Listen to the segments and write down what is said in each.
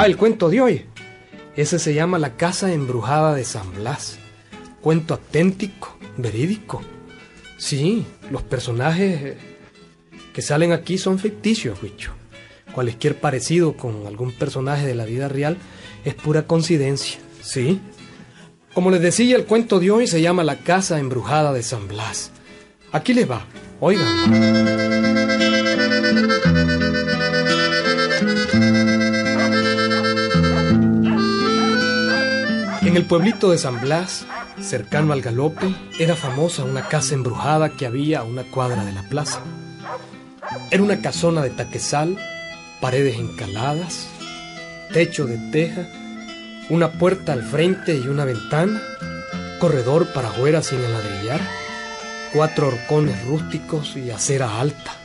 Ah, el cuento de hoy. Ese se llama La Casa Embrujada de San Blas. Cuento auténtico, verídico. Sí, los personajes que salen aquí son ficticios, bicho. Cualquier parecido con algún personaje de la vida real es pura coincidencia, ¿sí? Como les decía, el cuento de hoy se llama La Casa Embrujada de San Blas. Aquí les va, oigan. El pueblito de San Blas, cercano al galope, era famosa una casa embrujada que había a una cuadra de la plaza. Era una casona de taquesal, paredes encaladas, techo de teja, una puerta al frente y una ventana, corredor para afuera sin enladrillar, cuatro horcones rústicos y acera alta.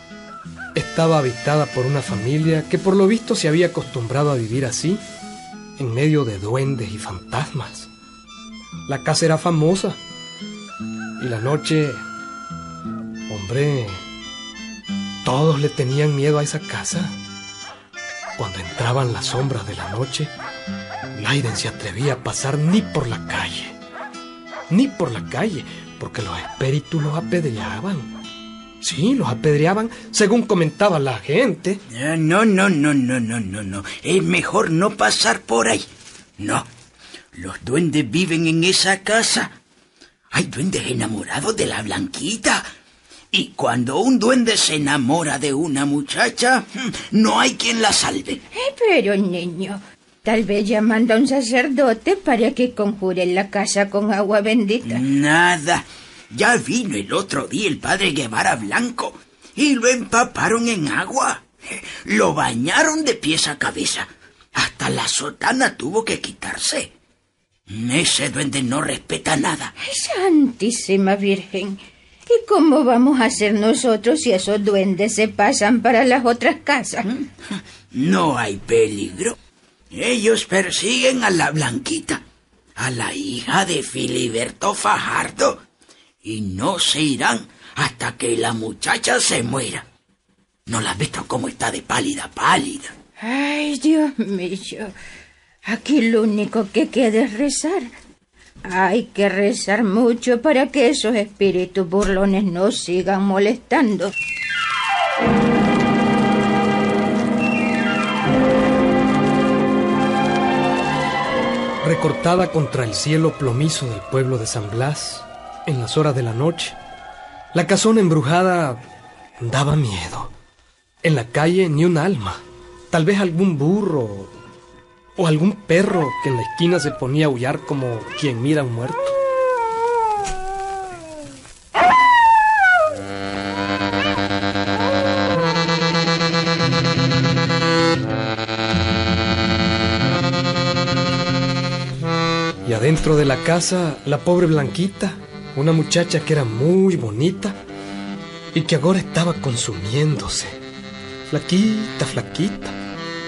Estaba habitada por una familia que por lo visto se había acostumbrado a vivir así en medio de duendes y fantasmas. La casa era famosa y la noche, hombre, todos le tenían miedo a esa casa. Cuando entraban las sombras de la noche, Leiden se atrevía a pasar ni por la calle, ni por la calle, porque los espíritus los apedreaban. Sí, los apedreaban según comentaba la gente. No, no, no, no, no, no, no. Es mejor no pasar por ahí. No. Los duendes viven en esa casa. Hay duendes enamorados de la blanquita. Y cuando un duende se enamora de una muchacha, no hay quien la salve. Eh, pero, niño, tal vez llamando a un sacerdote para que conjure la casa con agua bendita. Nada. Ya vino el otro día el padre Guevara Blanco y lo empaparon en agua. Lo bañaron de pies a cabeza. Hasta la sotana tuvo que quitarse. Ese duende no respeta nada. Santísima Virgen. ¿Y cómo vamos a hacer nosotros si esos duendes se pasan para las otras casas? No hay peligro. Ellos persiguen a la Blanquita, a la hija de Filiberto Fajardo y no se irán hasta que la muchacha se muera. ¿No la has visto cómo está de pálida, pálida? Ay, Dios mío. Aquí lo único que queda es rezar. Hay que rezar mucho para que esos espíritus burlones no sigan molestando. Recortada contra el cielo plomizo del pueblo de San Blas, en las horas de la noche. La casona embrujada daba miedo. En la calle ni un alma. Tal vez algún burro o algún perro que en la esquina se ponía a aullar como quien mira a un muerto. Y adentro de la casa, la pobre Blanquita, una muchacha que era muy bonita y que ahora estaba consumiéndose. Flaquita, flaquita,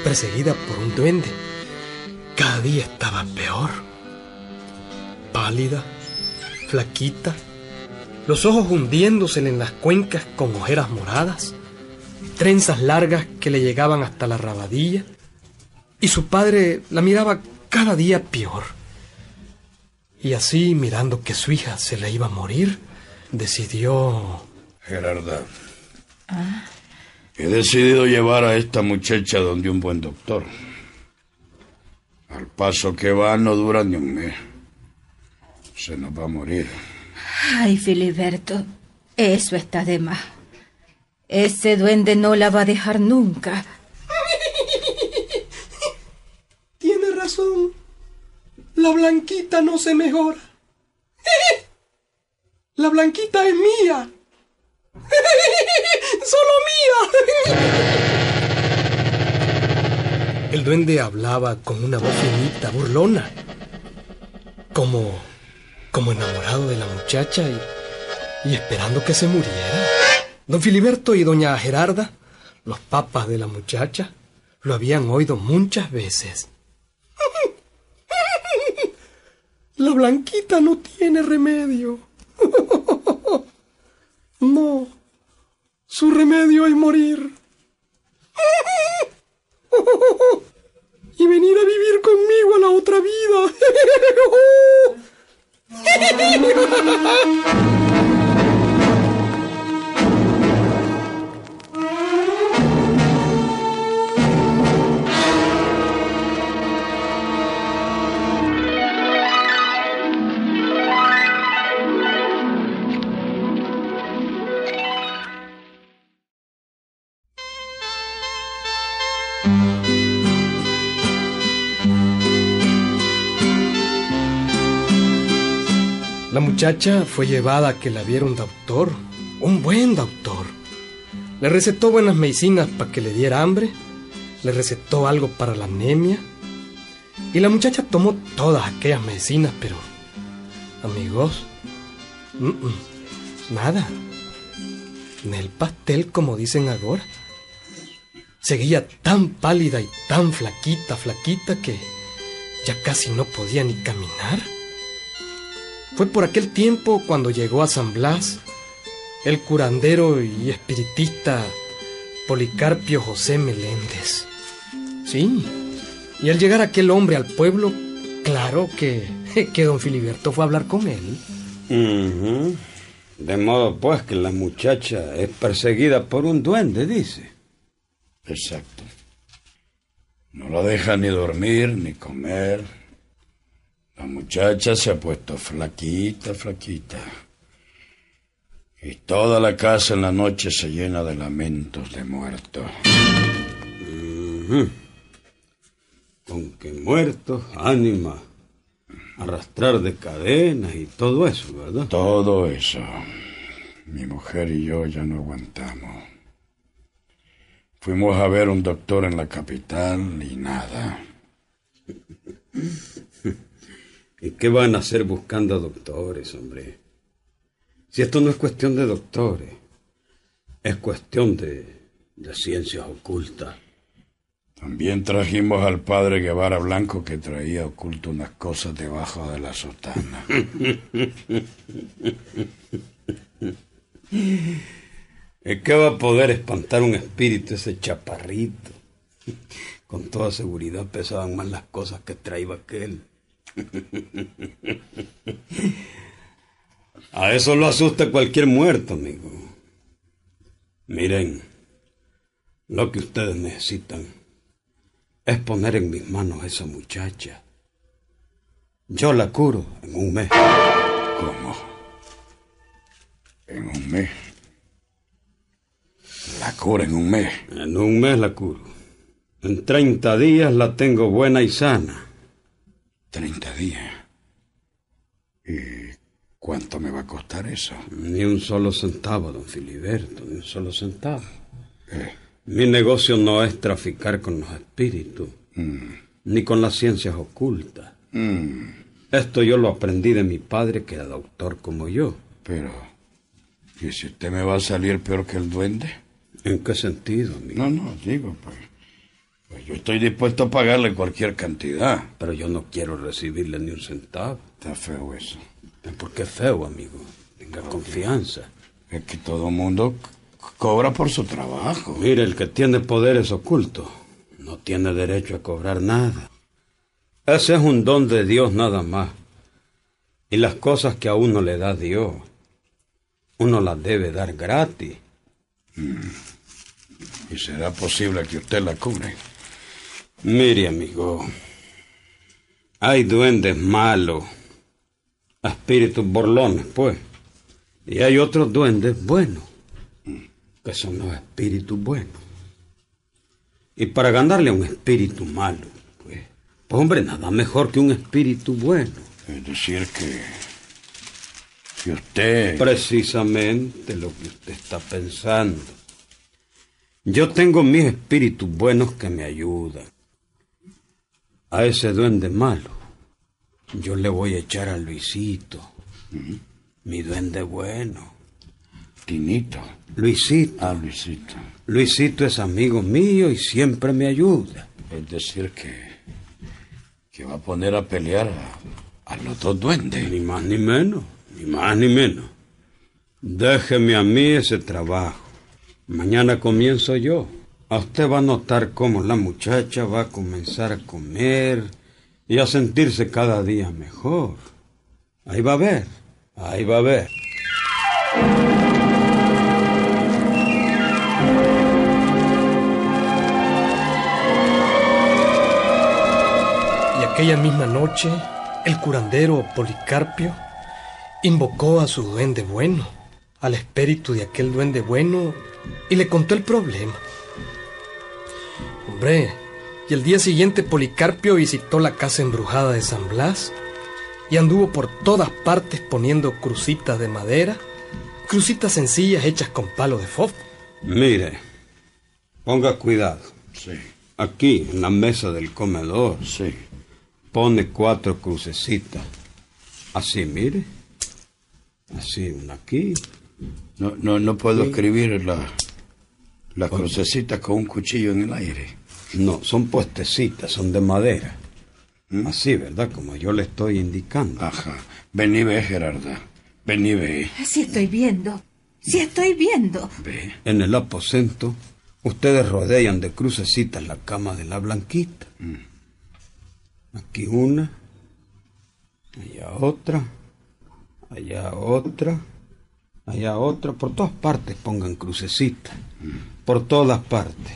perseguida por un duende. Día estaba peor. Pálida, flaquita, los ojos hundiéndosele en las cuencas con ojeras moradas, trenzas largas que le llegaban hasta la rabadilla, y su padre la miraba cada día peor. Y así, mirando que su hija se le iba a morir, decidió... Gerarda. He decidido llevar a esta muchacha donde un buen doctor. Al paso que va no dura ni un mes. Se nos va a morir. Ay, Filiberto, eso está de más. Ese duende no la va a dejar nunca. Tiene razón. La blanquita no se mejora. La blanquita es mía. Solo mía. Duende hablaba con una voz finita, burlona. Como. como enamorado de la muchacha y. y esperando que se muriera. Don Filiberto y doña Gerarda, los papas de la muchacha, lo habían oído muchas veces. La blanquita no tiene remedio. No. Su remedio es morir. y venir a vivir conmigo a la otra vida. ¡Oh! muchacha fue llevada a que la viera un doctor, un buen doctor. Le recetó buenas medicinas para que le diera hambre, le recetó algo para la anemia, y la muchacha tomó todas aquellas medicinas, pero, amigos, nada. Ni el pastel como dicen ahora. Seguía tan pálida y tan flaquita, flaquita que ya casi no podía ni caminar. Fue por aquel tiempo cuando llegó a San Blas el curandero y espiritista Policarpio José Meléndez. Sí, y al llegar aquel hombre al pueblo, claro que, que don Filiberto fue a hablar con él. De modo pues que la muchacha es perseguida por un duende, dice. Exacto. No la deja ni dormir ni comer. La muchacha se ha puesto flaquita, flaquita. Y toda la casa en la noche se llena de lamentos de muertos. Con que muertos, ánima, arrastrar de cadenas y todo eso, ¿verdad? Todo eso. Mi mujer y yo ya no aguantamos. Fuimos a ver un doctor en la capital y nada. ¿Y qué van a hacer buscando doctores, hombre? Si esto no es cuestión de doctores, es cuestión de, de ciencias ocultas. También trajimos al padre Guevara Blanco que traía oculto unas cosas debajo de la sotana. ¿Y qué va a poder espantar un espíritu ese chaparrito? Con toda seguridad pesaban más las cosas que traía aquel. A eso lo asusta cualquier muerto, amigo. Miren, lo que ustedes necesitan es poner en mis manos a esa muchacha. Yo la curo en un mes. ¿Cómo? En un mes. La cura en un mes. En un mes la curo. En 30 días la tengo buena y sana. Treinta días. ¿Y cuánto me va a costar eso? Ni un solo centavo, don Filiberto, ni un solo centavo. Mi negocio no es traficar con los espíritus, ni con las ciencias ocultas. Esto yo lo aprendí de mi padre, que era doctor como yo. Pero, ¿y si usted me va a salir peor que el duende? ¿En qué sentido, amigo? No, no, digo, pues, pues yo estoy dispuesto a pagarle cualquier cantidad. Pero yo no quiero recibirle ni un centavo. Está feo eso. Porque es feo, amigo. Tenga confianza. Es que todo mundo cobra por su trabajo. Mire, el que tiene poderes ocultos no tiene derecho a cobrar nada. Ese es un don de Dios nada más. Y las cosas que a uno le da Dios, uno las debe dar gratis. ¿Y será posible que usted la cubre? Mire, amigo, hay duendes malos, espíritus borlones, pues. Y hay otros duendes buenos, que son los espíritus buenos. Y para ganarle a un espíritu malo, pues, pues hombre, nada mejor que un espíritu bueno. Es decir, que. que usted. Precisamente lo que usted está pensando. Yo tengo mis espíritus buenos que me ayudan. A ese duende malo, yo le voy a echar a Luisito. Mi duende bueno. Tinito. Luisito. Ah, Luisito. Luisito es amigo mío y siempre me ayuda. Es decir, que. que va a poner a pelear a, a los dos duendes. Ni más ni menos, ni más ni menos. Déjeme a mí ese trabajo. Mañana comienzo yo. A usted va a notar cómo la muchacha va a comenzar a comer y a sentirse cada día mejor. Ahí va a ver, ahí va a ver. Y aquella misma noche, el curandero Policarpio invocó a su duende bueno, al espíritu de aquel duende bueno, y le contó el problema. Hombre, Y el día siguiente Policarpio visitó la casa embrujada de San Blas y anduvo por todas partes poniendo crucitas de madera, crucitas sencillas hechas con palo de fósforo. Mire, ponga cuidado. Sí, Aquí, en la mesa del comedor, sí. pone cuatro crucecitas. Así, mire. Así, una aquí. No, no, no puedo escribir la, la crucecita con un cuchillo en el aire. No, son puestecitas, son de madera. Así, ¿verdad? Como yo le estoy indicando. Ajá. Ven y ve, Gerarda. Ven y ve. Sí estoy viendo. Sí estoy viendo. Ve. En el aposento, ustedes rodean de crucecitas la cama de la blanquita. Aquí una, allá otra, allá otra, allá otra. Por todas partes pongan crucecitas. Por todas partes.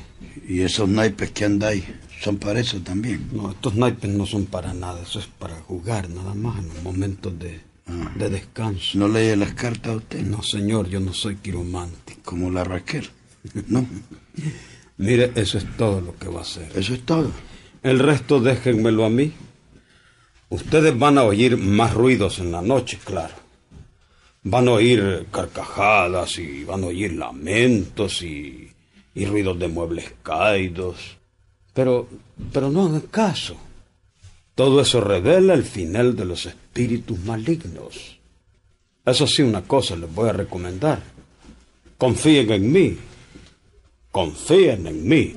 Y esos naipes que andáis son para eso también. No, estos naipes no son para nada, eso es para jugar nada más en los momentos de, de descanso. ¿No lee las cartas a usted? No, señor, yo no soy quiromántico. Como la Raquel. No, Mire, eso es todo lo que va a hacer. eso es todo. El resto déjenmelo a mí. Ustedes van a oír más ruidos en la noche, claro. Van a oír carcajadas y van a oír lamentos y, y ruidos de muebles caídos. Pero, pero no hagan caso. Todo eso revela el final de los espíritus malignos. Eso sí, una cosa les voy a recomendar. Confíen en mí. Confíen en mí.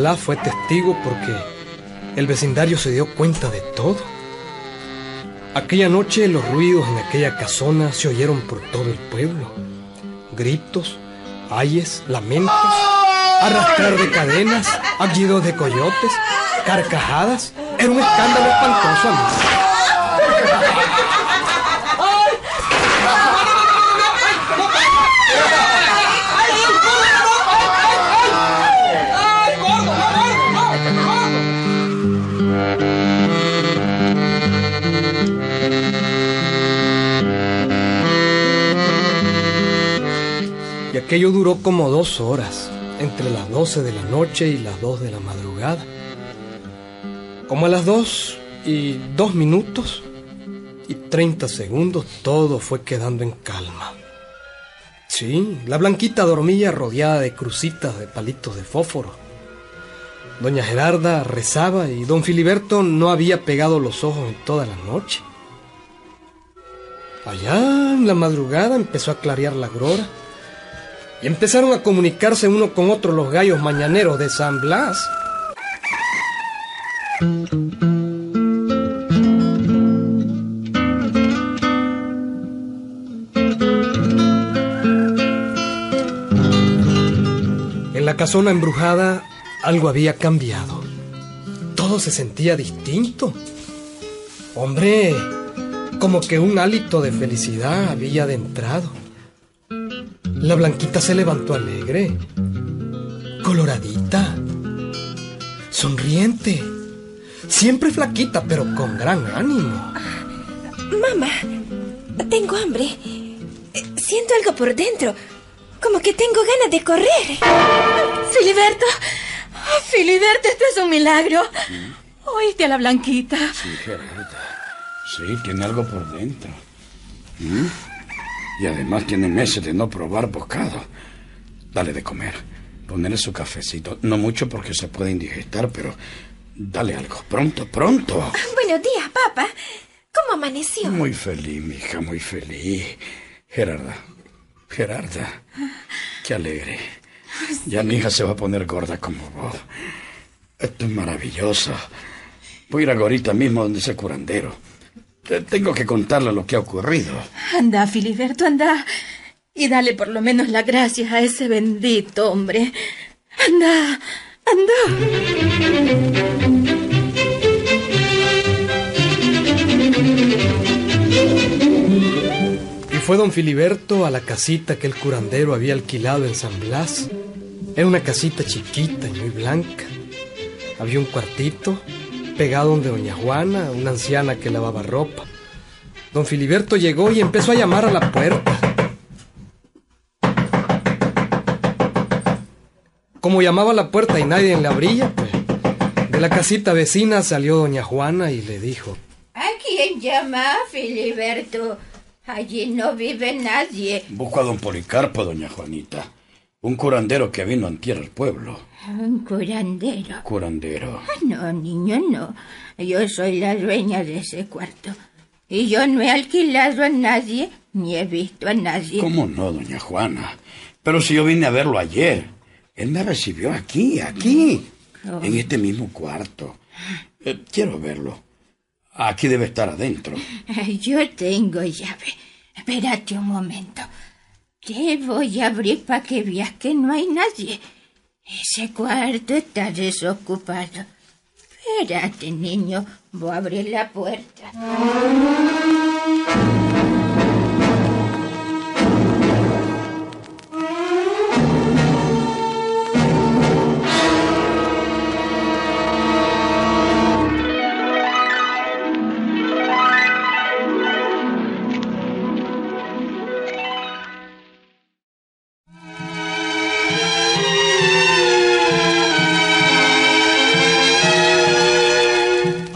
Blas fue testigo porque el vecindario se dio cuenta de todo. Aquella noche los ruidos en aquella casona se oyeron por todo el pueblo. Gritos, ayes, lamentos, arrastrar de cadenas, aullidos de coyotes, carcajadas. Era un escándalo espantoso. Aquello duró como dos horas, entre las 12 de la noche y las 2 de la madrugada. Como a las 2 y 2 minutos y 30 segundos todo fue quedando en calma. Sí, la blanquita dormía rodeada de crucitas de palitos de fósforo. Doña Gerarda rezaba y don Filiberto no había pegado los ojos en toda la noche. Allá en la madrugada empezó a clarear la grora y empezaron a comunicarse uno con otro los gallos mañaneros de San Blas. En la casona embrujada algo había cambiado. Todo se sentía distinto. Hombre, como que un hálito de felicidad había adentrado. La blanquita se levantó alegre, coloradita, sonriente, siempre flaquita, pero con gran ánimo. Mamá, tengo hambre. Eh, Siento algo por dentro. Como que tengo ganas de correr. Filiberto, oh, Filiberto, esto es un milagro. Oíste a la blanquita. Sí, Gerarda. Sí, tiene algo por dentro. ¿Mm? Y además tiene meses de no probar bocado. Dale de comer. Ponerle su cafecito. No mucho porque se puede indigestar, pero dale algo. Pronto, pronto. Buenos días, papá. ¿Cómo amaneció? Muy feliz, mi hija, muy feliz. Gerarda, Gerarda, qué alegre. Ya mi hija se va a poner gorda como vos. Esto es maravilloso. Voy a ir ahorita mismo donde ese curandero. Te- Tengo que contarle lo que ha ocurrido. Anda, Filiberto, anda. y dale por lo menos las gracias a ese bendito hombre. Anda, anda. fue don Filiberto a la casita que el curandero había alquilado en San Blas. Era una casita chiquita y muy blanca. Había un cuartito pegado donde doña Juana, una anciana que lavaba ropa. Don Filiberto llegó y empezó a llamar a la puerta. Como llamaba a la puerta y nadie le abría, pues, de la casita vecina salió doña Juana y le dijo: ¿A quién llama, Filiberto? Allí no vive nadie. Busco a don Policarpo, doña Juanita. Un curandero que vino a tierra al pueblo. ¿Un curandero? Curandero. Ah, no, niño, no. Yo soy la dueña de ese cuarto. Y yo no he alquilado a nadie, ni he visto a nadie. ¿Cómo no, doña Juana? Pero si yo vine a verlo ayer. Él me recibió aquí, aquí, oh. en este mismo cuarto. Eh, quiero verlo. Aquí debe estar adentro. Yo tengo llave. Espérate un momento. Te voy a abrir para que veas que no hay nadie. Ese cuarto está desocupado. Espérate, niño. Voy a abrir la puerta.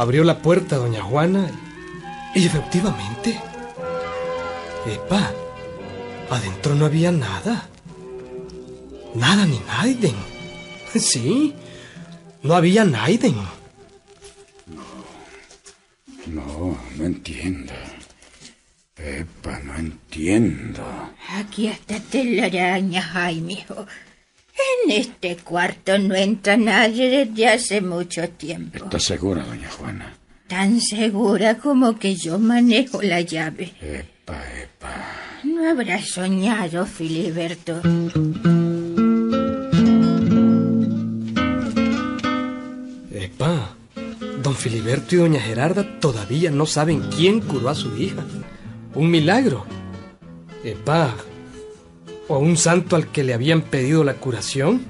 Abrió la puerta doña Juana y efectivamente... Epa, adentro no había nada. Nada ni Naiden. Sí, no había Naiden. No, no, no entiendo. Epa, no entiendo. Aquí está telaraña, Jaime. En este cuarto no entra nadie desde hace mucho tiempo. ¿Estás segura, doña Juana? Tan segura como que yo manejo la llave. Epa, epa. No habrás soñado, Filiberto. Epa, don Filiberto y doña Gerarda todavía no saben quién curó a su hija. Un milagro. Epa, ¿O a un santo al que le habían pedido la curación?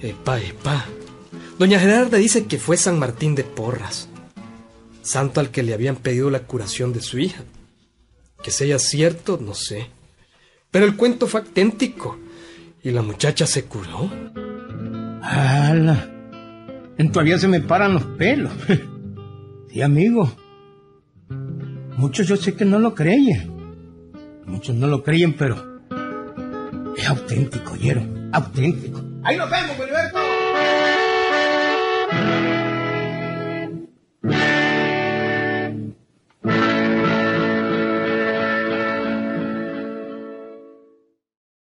Epa, epa. Doña Gerarda dice que fue San Martín de Porras, santo al que le habían pedido la curación de su hija. Que sea cierto, no sé. Pero el cuento fue auténtico y la muchacha se curó. ¡Hala! Todavía se me paran los pelos. Sí, amigo. Muchos yo sé que no lo creyen. Muchos no lo creen, pero es auténtico, oyeron, auténtico. Ahí nos vemos, Gilberto.